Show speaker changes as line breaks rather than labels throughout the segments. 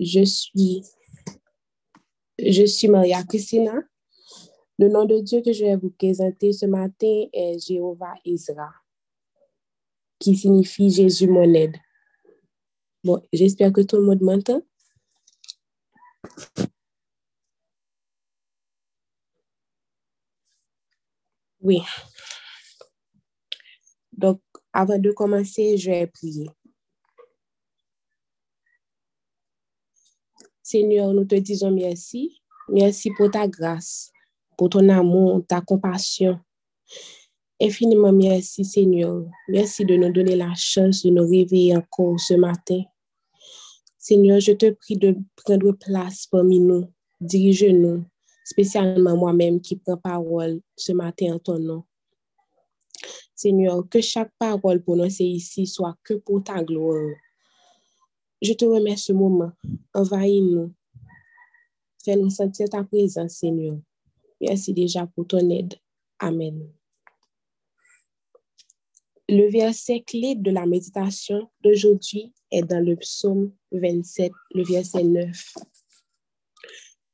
Je suis, je suis Maria Christina. Le nom de Dieu que je vais vous présenter ce matin est Jéhovah Isra, qui signifie Jésus mon aide. Bon, j'espère que tout le monde m'entend. Oui. Donc, avant de commencer, je vais prier. Seigneur, nous te disons merci. Merci pour ta grâce, pour ton amour, ta compassion. Infiniment merci, Seigneur. Merci de nous donner la chance de nous réveiller encore ce matin. Seigneur, je te prie de prendre place parmi nous. Dirige-nous, spécialement moi-même qui prends parole ce matin en ton nom. Seigneur, que chaque parole prononcée ici soit que pour ta gloire. Je te remercie ce moment. Envahis-nous. Fais-nous sentir ta présence, Seigneur. Merci déjà pour ton aide. Amen. Le verset clé de la méditation d'aujourd'hui est dans le psaume 27, le verset 9.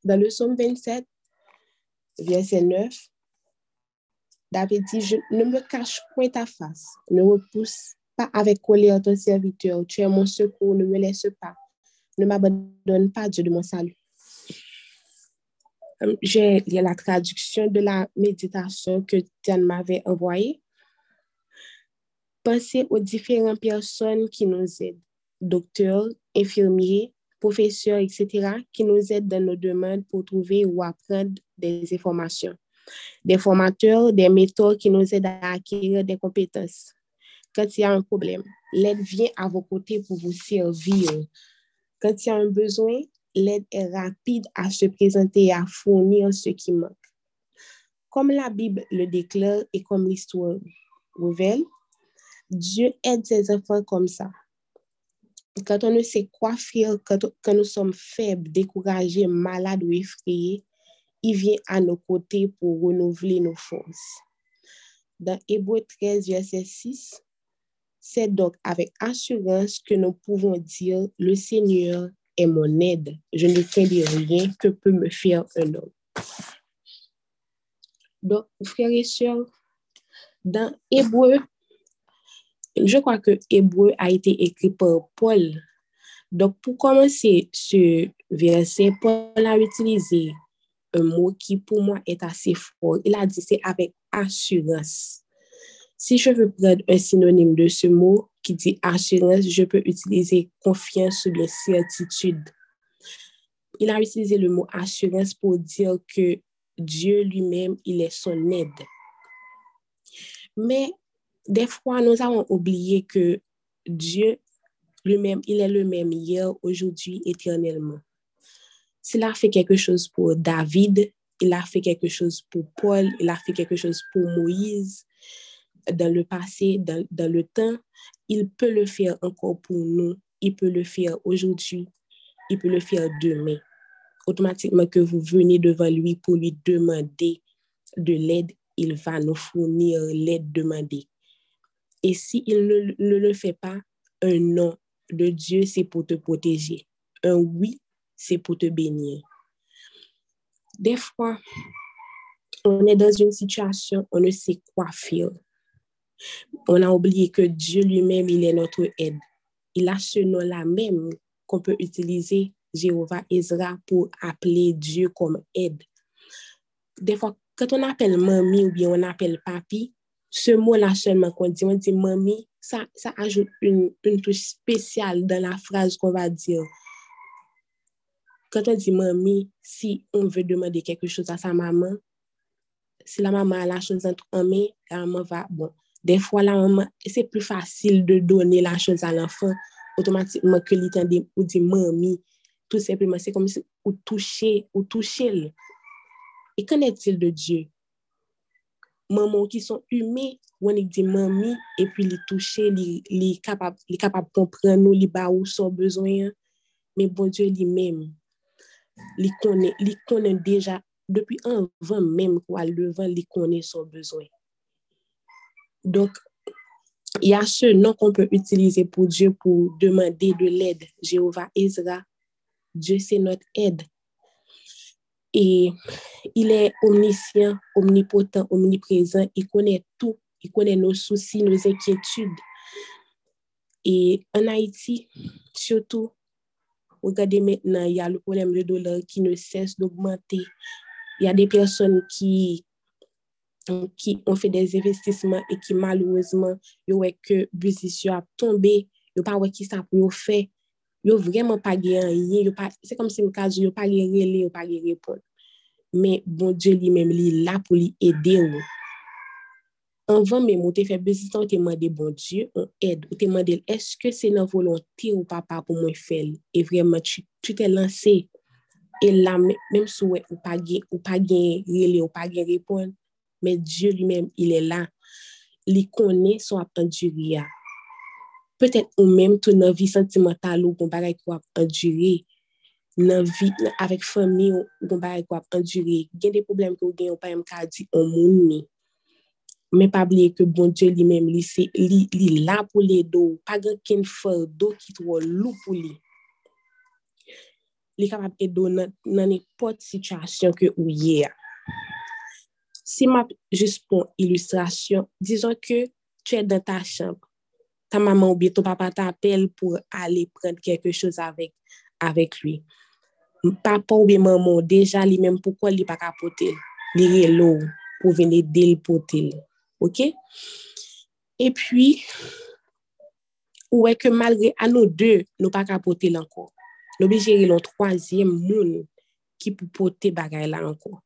Dans le psaume 27, verset 9, David dit, ne me cache point ta face, ne repousse pas avec colère ton serviteur. Tu es mon secours, ne me laisse pas. Ne m'abandonne pas, Dieu de mon salut. Euh, j'ai la traduction de la méditation que Diane m'avait envoyée. Pensez aux différentes personnes qui nous aident, docteurs, infirmiers, professeurs, etc., qui nous aident dans nos demandes pour trouver ou apprendre des informations. Des formateurs, des méthodes qui nous aident à acquérir des compétences quand il y a un problème. L'aide vient à vos côtés pour vous servir. Quand il y a un besoin, l'aide est rapide à se présenter et à fournir ce qui manque. Comme la Bible le déclare et comme l'histoire révèle, Dieu aide ses enfants comme ça. Quand on ne sait quoi faire, quand, quand nous sommes faibles, découragés, malades ou effrayés, il vient à nos côtés pour renouveler nos forces. Dans Hébreu 13, verset 6, c'est donc avec assurance que nous pouvons dire, le Seigneur est mon aide. Je ne crains rien que peut me faire un homme. Donc, frères et sœurs, dans Hébreu, je crois que Hébreu a été écrit par Paul. Donc, pour commencer ce verset, Paul a utilisé un mot qui pour moi est assez fort. Il a dit c'est avec assurance. Si je veux prendre un synonyme de ce mot qui dit assurance, je peux utiliser confiance ou bien certitude. Il a utilisé le mot assurance pour dire que Dieu lui-même, il est son aide. Mais des fois, nous avons oublié que Dieu lui-même, il est le même hier, aujourd'hui, éternellement. S'il a fait quelque chose pour David, il a fait quelque chose pour Paul, il a fait quelque chose pour Moïse, dans le passé, dans, dans, le temps, il peut le faire encore pour nous. Il peut le faire aujourd'hui. Il peut le faire demain. Automatiquement que vous venez devant lui pour lui demander de l'aide, il va nous fournir l'aide demandée. Et s'il ne, ne le fait pas, un non de Dieu, c'est pour te protéger. Un oui, c'est pour te bénir. Des fois, on est dans une situation, on ne sait quoi faire on a oublié que Dieu lui-même, il est notre aide. Il a ce nom-là même qu'on peut utiliser, Jéhovah Ezra, pour appeler Dieu comme aide. Des fois, quand on appelle mamie ou bien on appelle papi, ce mot-là seulement qu'on dit, on dit mamie, ça, ça ajoute une, une touche spéciale dans la phrase qu'on va dire. Quand on dit mamie, si on veut demander quelque chose à sa maman, si la maman a la chose entre main, la maman va, bon, des fois, la c'est plus facile de donner la chose à l'enfant automatiquement que l'entendre ou dit mamie. Tout simplement, c'est comme si ou toucher, ou toucher. Et qu'en est-il de Dieu? Maman qui sont humains, on dit mamie, et puis les toucher, les, les capable, les capable de comprendre, les bas besoin. Mais bon Dieu lui-même, il connaît déjà, depuis avant même, quoi, le vent, il connaît son besoin. Donc, il y a ce nom qu'on peut utiliser pour Dieu pour demander de l'aide, Jéhovah Ezra. Dieu, c'est notre aide. Et il est omniscient, omnipotent, omniprésent. Il connaît tout. Il connaît nos soucis, nos inquiétudes. Et en Haïti, surtout, regardez maintenant, il y a le problème de dollars qui ne cesse d'augmenter. Il y a des personnes qui, qui ont fait des investissements et qui malheureusement, ils ont que business a tombé, n'ont pas qui ça pour. Ils n'ont vraiment pas gagné. C'est comme si le cas, n'ont pas gagné, n'ont pas gagné répondre. Mais bon Dieu lui-même, est là pour lui aider. Anvan men mou te fe bezistan ou te mande bon Diyo, ou ed, ou te mande, eske se nan volonti ou papa pou mwen fel? E vreman, tu te lanse, e la, menm sou ou pa gen, ou pa gen rele, ou pa gen men Diyo li men, il e la. Li kone sou ap enduri ya. Petet ou men, tou nan vi sentimental ou kon bagay kwa ap enduri. Nan vi, nan avek fami ou kon bagay kwa ap enduri. Gen de problem ki ou gen, ou pa yon ka di on moun mi. Men pa bliye ke bon Diyo li men, li, li, li la pou li do. Pa gen ken fèr do ki tro lou pou li. Li kapap edo nan, nan e pot situasyon ke ou ye ya. si ma, jist pon ilustrasyon, dizon ke tu e dan ta chanp, ta maman ou bie ton papa ta apel pou ale pren kèkè chòz avèk, lui. Papa ou bie maman, deja li mèm pou kwa li pa kapote, li re lou pou vene del pote. Ok? Et puis, ou e ke malre an nou de nou pa kapote lanko. Nou bi jere lon troasyem moun ki pou pote bagay lanko.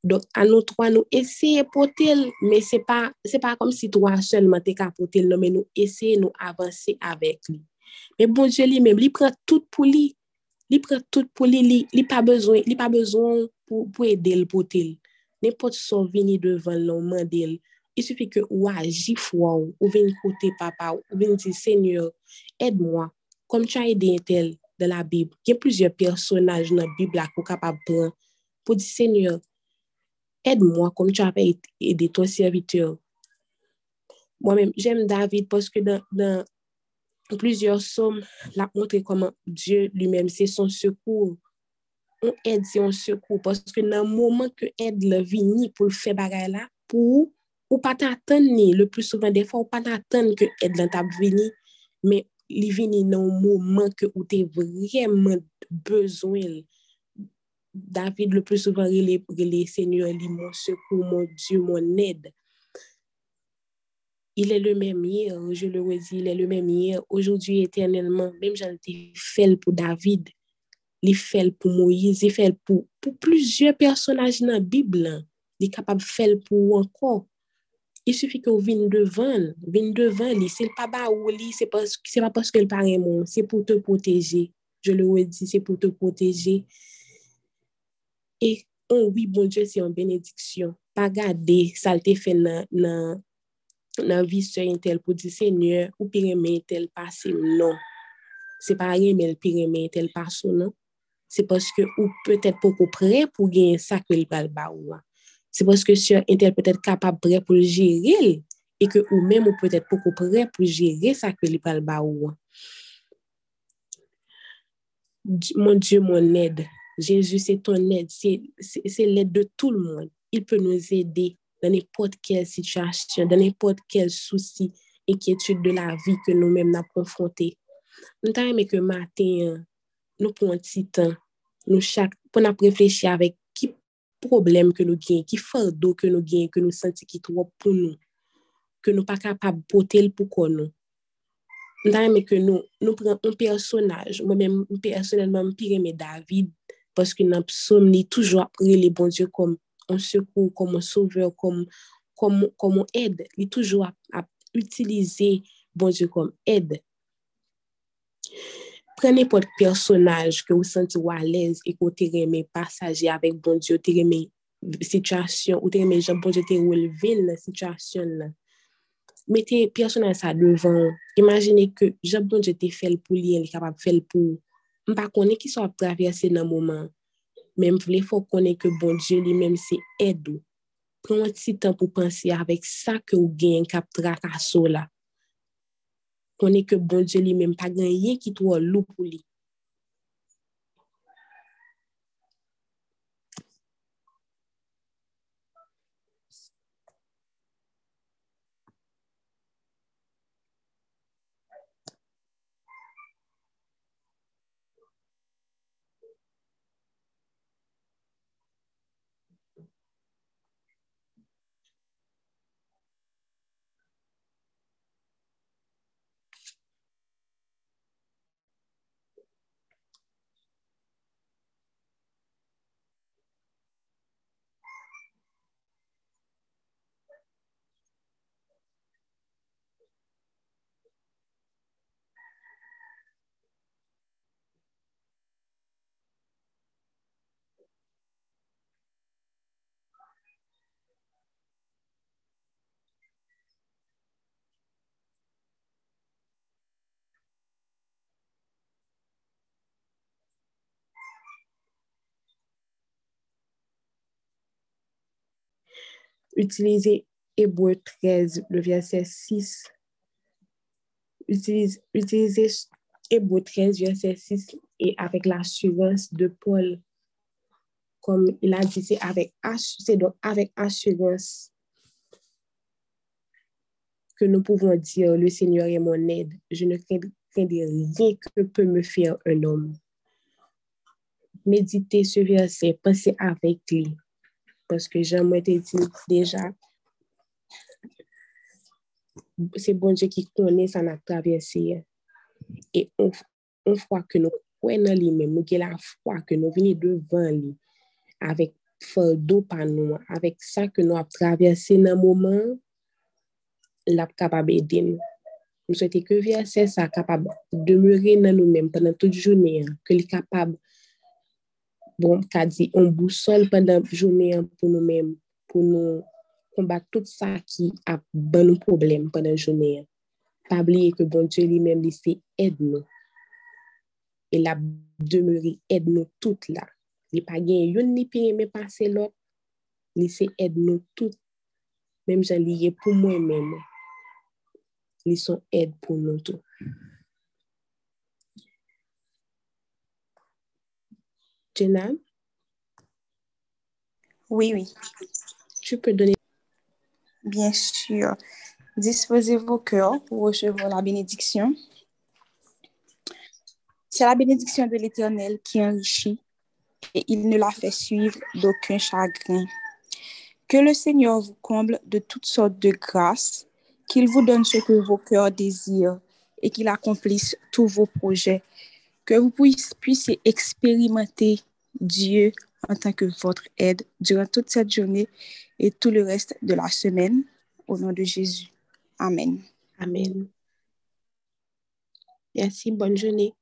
Dok an nou twa nou eseye potel, me se pa, se pa kom si twa selman te ka potel, no, men nou eseye nou avanse avek li. Men bon je li men, li pre tout pou li, li pre tout pou li, li, li pa bezon, li pa bezon pou, pou edel potel. Ne pot son vini devan lon mandel, i sufi ke ou aji fwa ou ou vini kote papa, ou ou vini di seigneur, ed mwa, kom chan edi entel de la bib. Gen plizye personaj nan bib la kou kapab pran, pou di seigneur, aide-moi comme tu avais aidé ton serviteur. Moi-même, j'aime David parce que dans, dans plusieurs psaumes, l'a montré comment Dieu lui-même, c'est son secours. On aide, c'est un secours. Parce que dans le moment que aide le vini pour le faire bagaille là, pour ou pas t'attendre, le plus souvent des fois, ou pas t'attendre que aide dans ta vini, mais il vini dans le moment que où tu as vraiment besoin. David le plus souvan rile, seigneur li moun sekou, moun dieu, moun ed. Il e le menm yer, je le wezi, il e le menm yer, ojoudwi eternelman, menm jan te fel pou David, li fel pou Moïse, li fel pou plizye personaj nan Bibla, li kapab fel pou anko. I soufi ke ou vin devan, vin devan li, se l pa ba ou li, se pa paske l paremon, se pou te proteje. Je le ou e di, se pou te proteje. E, on oui, bon Dieu, se yon benediksyon. Pa gade, salte fe nan vi se yon tel pou di, Seigneur, ou piremen tel pase, non. Se pa remen piremen tel pase, non. se poske ou pwetèt poukou pre pou gen sa kwe li pral ba ou. Se poske si yon entel pwetèt kapab pre pou jere, e ke ou men ou pwetèt poukou pre pou jere sa kwe li pral ba ou. Mon Dieu, mon ed, Jésus, c'est ton ed, c'est l'ed de tout le monde. Il peut nous aider dans n'importe quelle situation, dans n'importe quel souci, inquiétude de la vie que nous-mêmes n'a confronté. Nous t'aimons que matin, nou pou an ti tan, nou chak, pou nan preflechi avek ki problem ke nou gen, ki fardo ke nou gen, ke nou senti ki tro pou nou, ke nou pa kapab potel pou kon nou. Nan eme ke nou, nou pren un personaj, mwen men, un personelman, mwen pireme David, paske nan psoum ni toujou apre li bon Diyo kom an sekou, kom an souveur, kom an ed, li toujou ap utilize bon Diyo kom ed. Prene pot personaj ke ou senti walez e ko te reme pasaje avek bon Diyo, te reme situasyon, ou te reme jan bon Diyo te releve la situasyon la. Mete personaj sa devan, imagine ke jan bon Diyo te fel pou li, li kapap fel pou, mpa konen ki so ap travyase nan mouman, men vle fò konen ke bon Diyo li menm se edou. Pren ti tan pou pansi avek sa ke ou gen kap trakaso la. konen ke bon Dje li menm pa gen yen ki tou an lou pou li. Utilisez Hébreu 13, le verset 6. Utilisez, Hébreu 13, verset 6 et avec l'assurance de Paul. Comme il a dit, c'est donc avec assurance que nous pouvons dire, le Seigneur est mon aide. Je ne crains, rien que peut me faire un homme. Méditez ce verset, pensez avec lui. Parce que j'aimerais ai dit déjà, c'est bon Dieu qui connaît ça n'a traversé. Et on, on voit que nous croyons lui-même, nous avons la foi que nous venons devant lui avec fardeau par nous, avec ça que nous avons traversé dans le moment, l'a capable d'aider nous. Nous souhaitons que verset ça capable de demeurer dans nous-mêmes pendant toute journée, que est capable bon, qu'a dit, on boussole pendant la journée hein, pour nous-mêmes, pour nous combattre tout ça qui a bon problème pendant la journée. Hein. Pas oublier que bon Dieu lui-même, il aide nous. Il a demeuré aide nous toutes là. Il n'y a pas une ni pas mais passer l'autre. Il aide nous toutes. Même j'en lié pour moi-même. Ils sont aide pour nous tous.
Oui, oui.
Tu peux donner.
Bien sûr. Disposez vos cœurs pour recevoir la bénédiction. C'est la bénédiction de l'Éternel qui enrichit et il ne la fait suivre d'aucun chagrin. Que le Seigneur vous comble de toutes sortes de grâces, qu'il vous donne ce que vos cœurs désirent et qu'il accomplisse tous vos projets. Que vous puissiez expérimenter Dieu en tant que votre aide durant toute cette journée et tout le reste de la semaine. Au nom de Jésus. Amen.
Amen. Merci, bonne journée.